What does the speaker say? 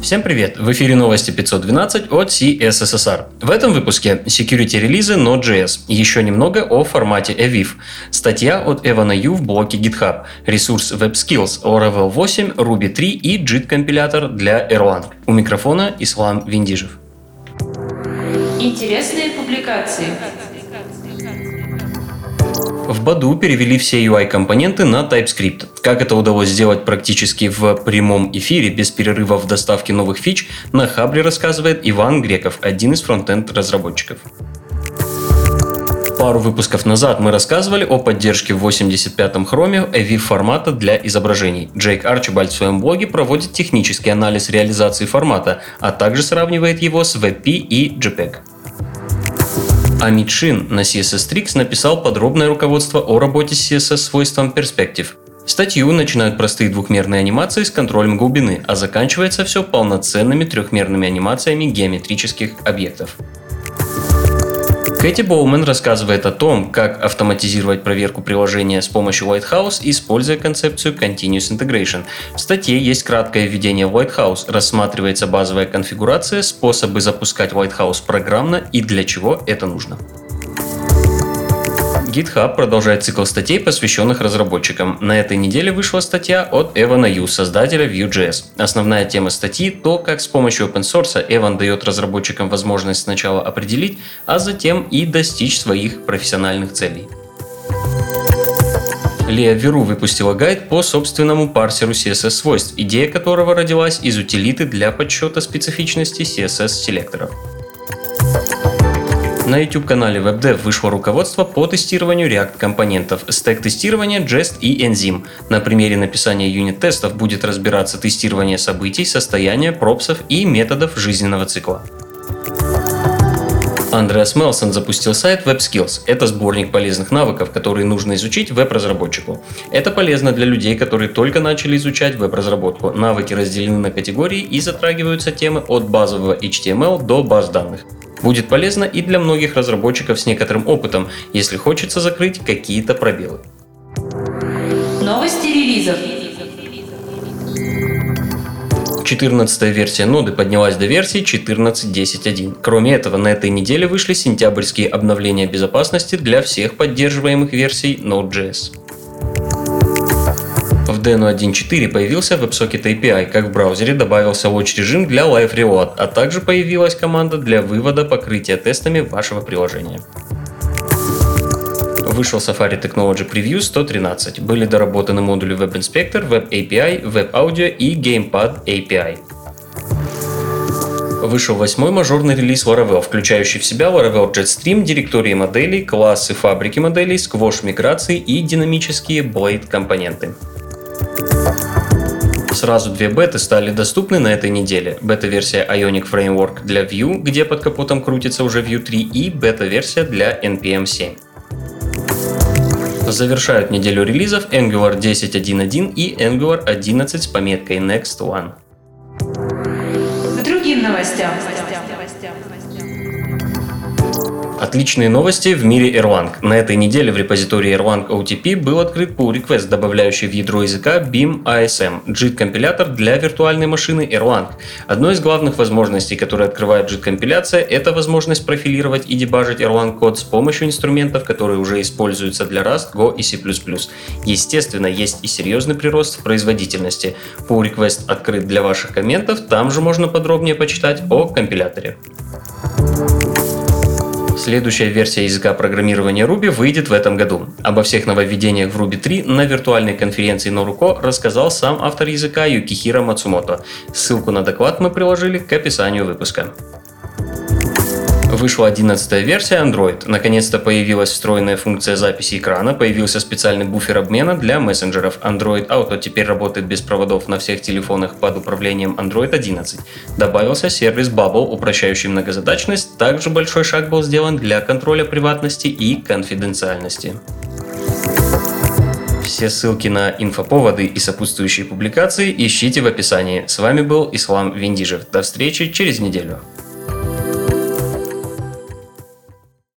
Всем привет! В эфире новости 512 от CSSR. В этом выпуске security релизы Node.js, еще немного о формате EVIF, статья от Эвана Ю в блоке GitHub, ресурс WebSkills, Laravel 8, Ruby 3 и JIT компилятор для Erlang. У микрофона Ислам Виндижев. Интересные публикации. В Баду перевели все UI-компоненты на TypeScript. Как это удалось сделать практически в прямом эфире без перерыва в доставке новых фич, на Хабре рассказывает Иван Греков, один из фронтенд разработчиков. Пару выпусков назад мы рассказывали о поддержке в 85-м хроме AV формата для изображений. Джейк Арчибальд в своем блоге проводит технический анализ реализации формата, а также сравнивает его с WebP и JPEG. Амит Шин на CSS Tricks написал подробное руководство о работе с CSS свойством Perspective. Статью начинают простые двухмерные анимации с контролем глубины, а заканчивается все полноценными трехмерными анимациями геометрических объектов. Кэти Боумен рассказывает о том, как автоматизировать проверку приложения с помощью Lighthouse, используя концепцию Continuous Integration. В статье есть краткое введение в Lighthouse, рассматривается базовая конфигурация, способы запускать Lighthouse программно и для чего это нужно. GitHub продолжает цикл статей, посвященных разработчикам. На этой неделе вышла статья от Эвана Ю, создателя Vue.js. Основная тема статьи – то, как с помощью open source Эван дает разработчикам возможность сначала определить, а затем и достичь своих профессиональных целей. Лея Веру выпустила гайд по собственному парсеру CSS-свойств, идея которого родилась из утилиты для подсчета специфичности CSS-селекторов. На YouTube-канале WebDev вышло руководство по тестированию React-компонентов, стек тестирования, Jest и Enzyme. На примере написания юнит-тестов будет разбираться тестирование событий, состояния, пропсов и методов жизненного цикла. Андреас Мелсон запустил сайт WebSkills. Это сборник полезных навыков, которые нужно изучить веб-разработчику. Это полезно для людей, которые только начали изучать веб-разработку. Навыки разделены на категории и затрагиваются темы от базового HTML до баз данных. Будет полезно и для многих разработчиков с некоторым опытом, если хочется закрыть какие-то пробелы. Новости релизов. 14 версия ноды поднялась до версии 14.10.1. Кроме этого, на этой неделе вышли сентябрьские обновления безопасности для всех поддерживаемых версий Node.js. В Deno 1.4 появился WebSocket API, как в браузере добавился watch режим для Live Reload, а также появилась команда для вывода покрытия тестами вашего приложения. Вышел Safari Technology Preview 113. Были доработаны модули Web Inspector, Web API, Web Audio и Gamepad API. Вышел восьмой мажорный релиз Laravel, включающий в себя Laravel Jetstream, директории моделей, классы фабрики моделей, сквош миграции и динамические Blade компоненты. Сразу две беты стали доступны на этой неделе. Бета-версия Ionic Framework для Vue, где под капотом крутится уже Vue 3, и бета-версия для NPM 7. Завершают неделю релизов Angular 10.1.1 и Angular 11 с пометкой Next One. К другим новостям. Отличные новости в мире Erlang. На этой неделе в репозитории Erlang OTP был открыт pull request, добавляющий в ядро языка BIM ASM, JIT-компилятор для виртуальной машины Erlang. Одной из главных возможностей, которые открывает JIT-компиляция, это возможность профилировать и дебажить Erlang код с помощью инструментов, которые уже используются для Rust, Go и C++. Естественно, есть и серьезный прирост в производительности. Pull request открыт для ваших комментов, там же можно подробнее почитать о компиляторе. Следующая версия языка программирования Ruby выйдет в этом году. Обо всех нововведениях в Ruby 3 на виртуальной конференции Noruko рассказал сам автор языка Юкихира Мацумото. Ссылку на доклад мы приложили к описанию выпуска. Вышла 11 версия Android. Наконец-то появилась встроенная функция записи экрана, появился специальный буфер обмена для мессенджеров. Android Auto теперь работает без проводов на всех телефонах под управлением Android 11. Добавился сервис Bubble, упрощающий многозадачность. Также большой шаг был сделан для контроля приватности и конфиденциальности. Все ссылки на инфоповоды и сопутствующие публикации ищите в описании. С вами был Ислам Виндижев. До встречи через неделю.